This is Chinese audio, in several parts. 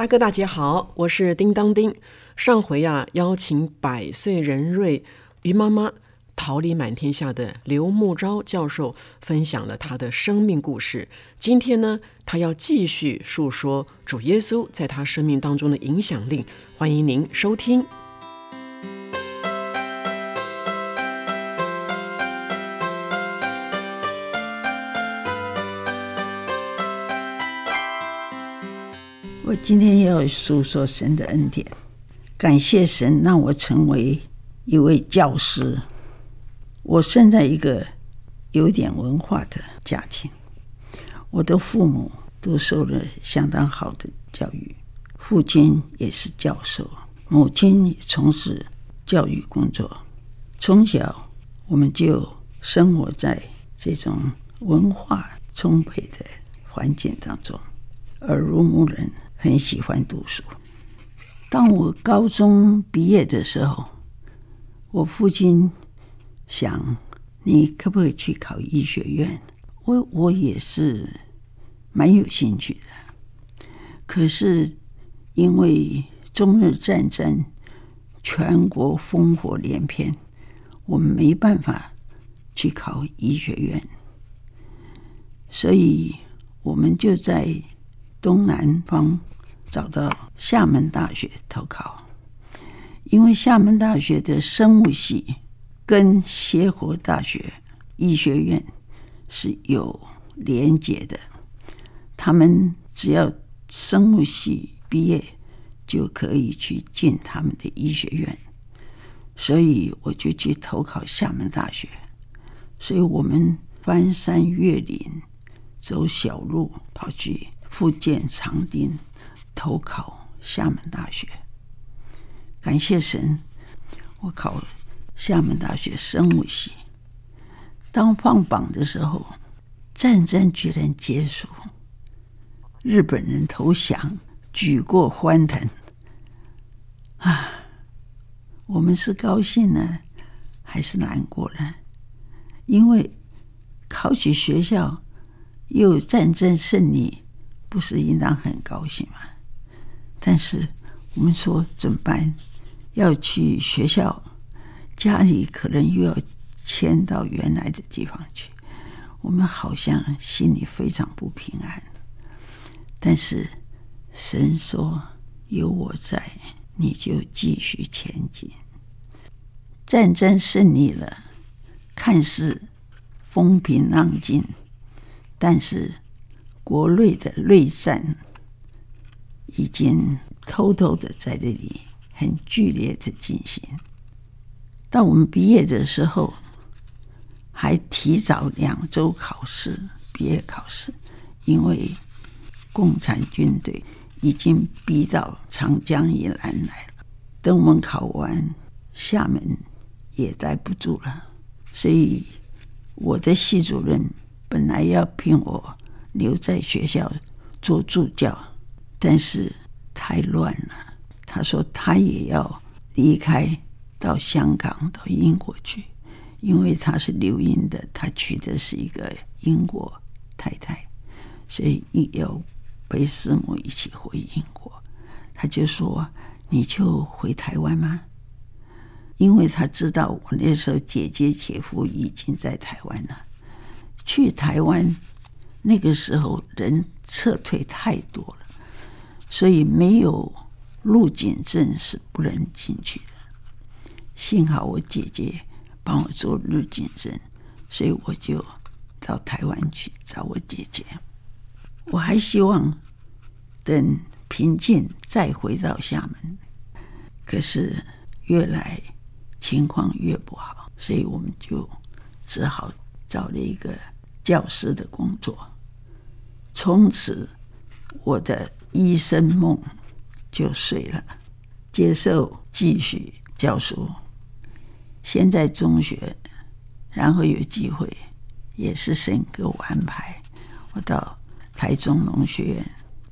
大哥大姐好，我是叮当叮。上回呀，邀请百岁人瑞于妈妈桃李满天下的刘木昭教授分享了他的生命故事。今天呢，他要继续述说主耶稣在他生命当中的影响力。欢迎您收听。今天要诉说神的恩典，感谢神让我成为一位教师。我生在一个有点文化的家庭，我的父母都受了相当好的教育，父亲也是教授，母亲也从事教育工作。从小我们就生活在这种文化充沛的环境当中，耳濡目染。很喜欢读书。当我高中毕业的时候，我父亲想：“你可不可以去考医学院？”我我也是蛮有兴趣的。可是因为中日战争，全国烽火连篇，我们没办法去考医学院，所以我们就在东南方。找到厦门大学投考，因为厦门大学的生物系跟协和大学医学院是有连结的，他们只要生物系毕业就可以去进他们的医学院，所以我就去投考厦门大学。所以我们翻山越岭，走小路跑去福建长汀。投考厦门大学，感谢神，我考厦门大学生物系。当放榜的时候，战争居然结束，日本人投降，举国欢腾。啊，我们是高兴呢，还是难过呢？因为考取学校又战争胜利，不是应当很高兴吗？但是我们说怎么办？要去学校，家里可能又要迁到原来的地方去，我们好像心里非常不平安。但是神说有我在，你就继续前进。战争胜利了，看似风平浪静，但是国内的内战。已经偷偷的在这里很剧烈的进行。到我们毕业的时候，还提早两周考试，毕业考试，因为共产军队已经逼到长江以南来了。等我们考完，厦门也待不住了，所以我的系主任本来要聘我留在学校做助教。但是太乱了，他说他也要离开，到香港、到英国去，因为他是留英的，他娶的是一个英国太太，所以要陪师母一起回英国。他就说：“你就回台湾吗？”因为他知道我那时候姐姐姐夫已经在台湾了，去台湾那个时候人撤退太多了。所以没有入境证是不能进去的。幸好我姐姐帮我做入境证，所以我就到台湾去找我姐姐。我还希望等平静再回到厦门，可是越来情况越不好，所以我们就只好找了一个教师的工作，从此我的医生梦就碎了。接受继续教书，先在中学，然后有机会，也是神给我安排，我到台中农学院。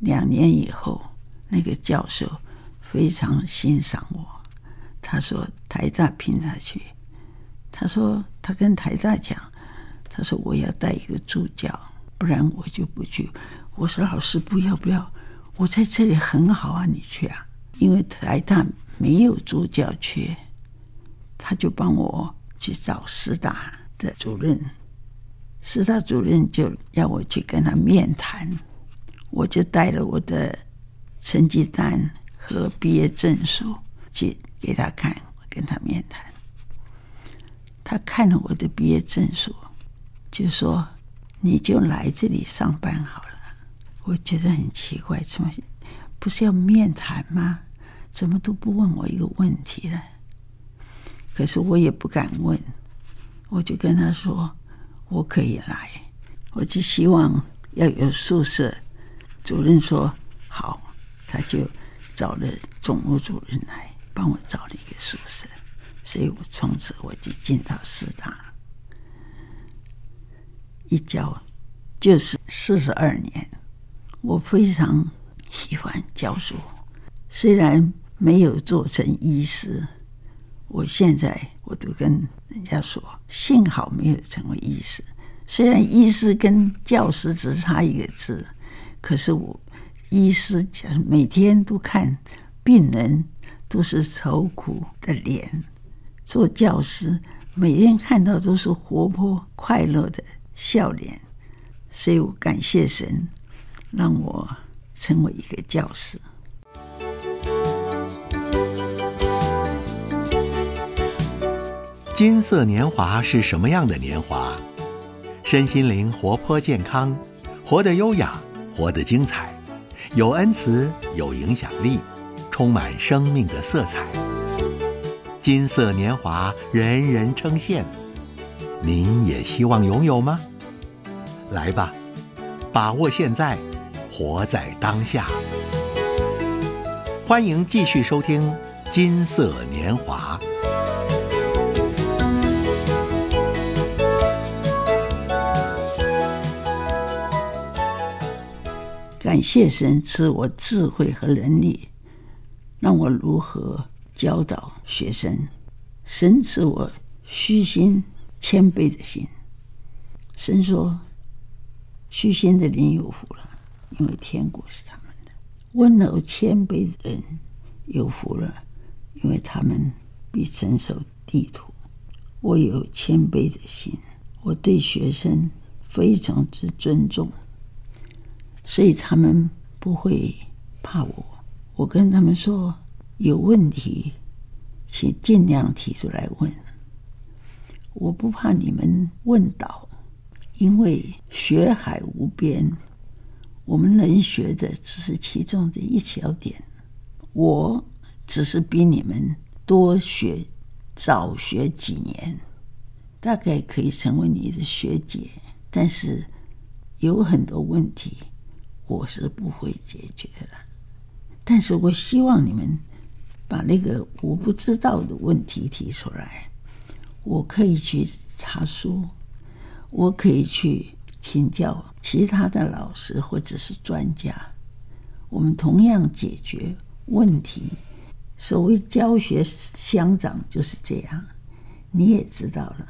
两年以后，那个教授非常欣赏我，他说台大聘他去，他说他跟台大讲，他说我要带一个助教，不然我就不去。我说老师不要不要，我在这里很好啊，你去啊。因为台大没有助教缺，他就帮我去找师大的主任，师大主任就要我去跟他面谈，我就带了我的成绩单和毕业证书去给他看，跟他面谈。他看了我的毕业证书，就说：“你就来这里上班好了。”我觉得很奇怪，怎么不是要面谈吗？怎么都不问我一个问题呢？可是我也不敢问，我就跟他说我可以来，我就希望要有宿舍。主任说好，他就找了总务主任来帮我找了一个宿舍，所以我从此我就进到师大，一教就是四十二年，我非常喜欢教书，虽然。没有做成医师，我现在我都跟人家说，幸好没有成为医师。虽然医师跟教师只差一个字，可是我医师讲每天都看病人都是愁苦的脸，做教师每天看到都是活泼快乐的笑脸，所以我感谢神让我成为一个教师。金色年华是什么样的年华？身心灵活泼健康，活得优雅，活得精彩，有恩慈，有影响力，充满生命的色彩。金色年华，人人称羡。您也希望拥有吗？来吧，把握现在，活在当下。欢迎继续收听《金色年华》。感谢神赐我智慧和能力，让我如何教导学生。神赐我虚心谦卑的心。神说：“虚心的人有福了，因为天国是他们的；温柔谦卑的人有福了，因为他们必承受地土。”我有谦卑的心，我对学生非常之尊重。所以他们不会怕我。我跟他们说有问题，请尽量提出来问。我不怕你们问倒，因为学海无边，我们能学的只是其中的一小点。我只是比你们多学、早学几年，大概可以成为你的学姐。但是有很多问题。我是不会解决的，但是我希望你们把那个我不知道的问题提出来，我可以去查书，我可以去请教其他的老师或者是专家，我们同样解决问题。所谓教学相长就是这样，你也知道了，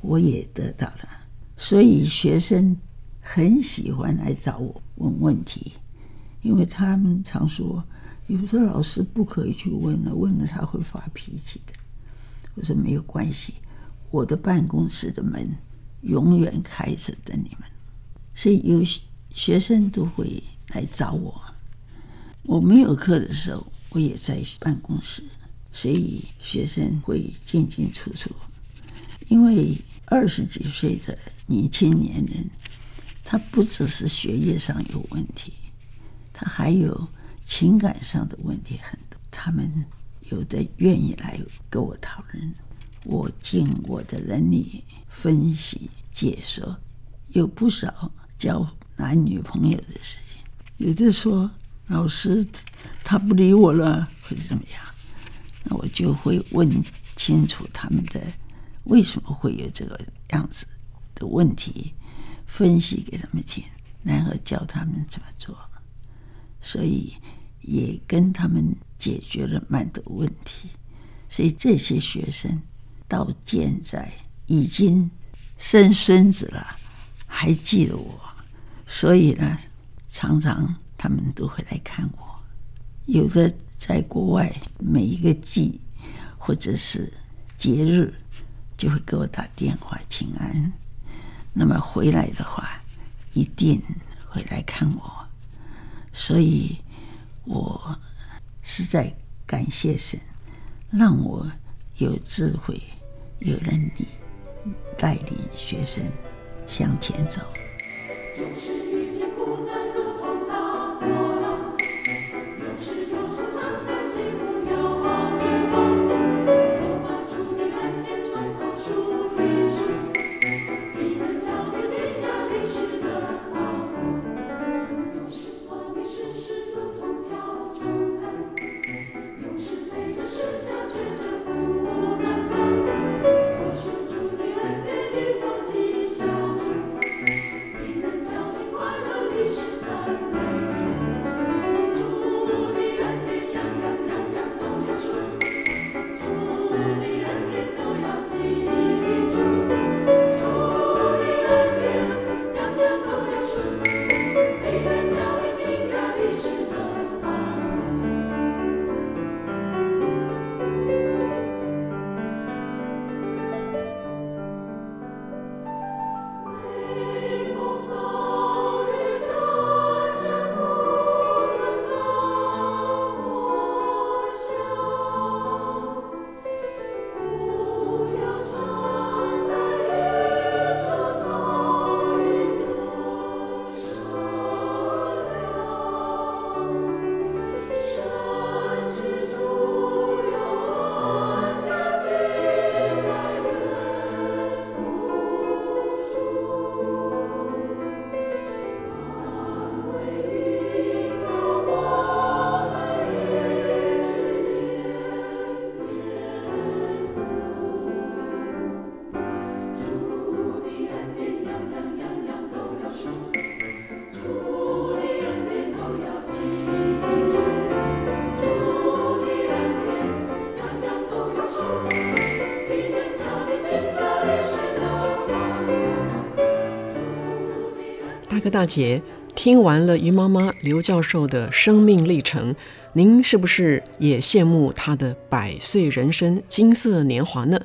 我也得到了，所以学生。很喜欢来找我问问题，因为他们常说，有的老师不可以去问了，问了他会发脾气的。我说没有关系，我的办公室的门永远开着等你们。所以有学生都会来找我，我没有课的时候，我也在办公室，所以学生会进进出出。因为二十几岁的年轻年人。他不只是学业上有问题，他还有情感上的问题很多。他们有的愿意来跟我讨论，我尽我的能力分析解说，有不少交男女朋友的事情。有的说老师他不理我了，或者怎么样，那我就会问清楚他们的为什么会有这个样子的问题，分析给他们听，然后教他们怎么做。所以也跟他们解决了蛮多问题。所以这些学生到现在已经生孙子了，还记得我，所以呢，常常他们都会来看我。有的在国外，每一个季或者是节日，就会给我打电话请安。那么回来的话，一定会来看我。所以我是在感谢神。让我有智慧、有了你带领学生向前走。大哥大姐，听完了于妈妈刘教授的生命历程，您是不是也羡慕她的百岁人生、金色年华呢？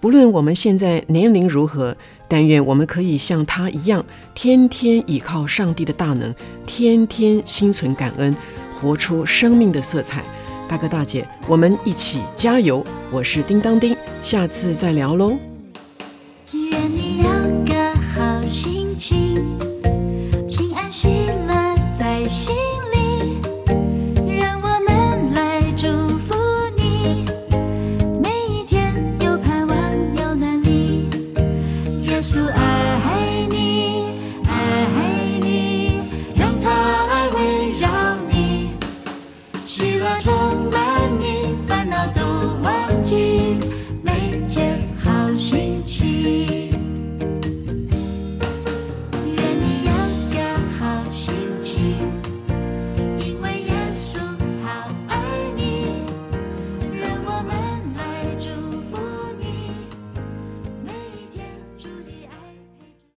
不论我们现在年龄如何，但愿我们可以像她一样，天天倚靠上帝的大能，天天心存感恩，活出生命的色彩。大哥大姐，我们一起加油！我是叮当叮，下次再聊喽。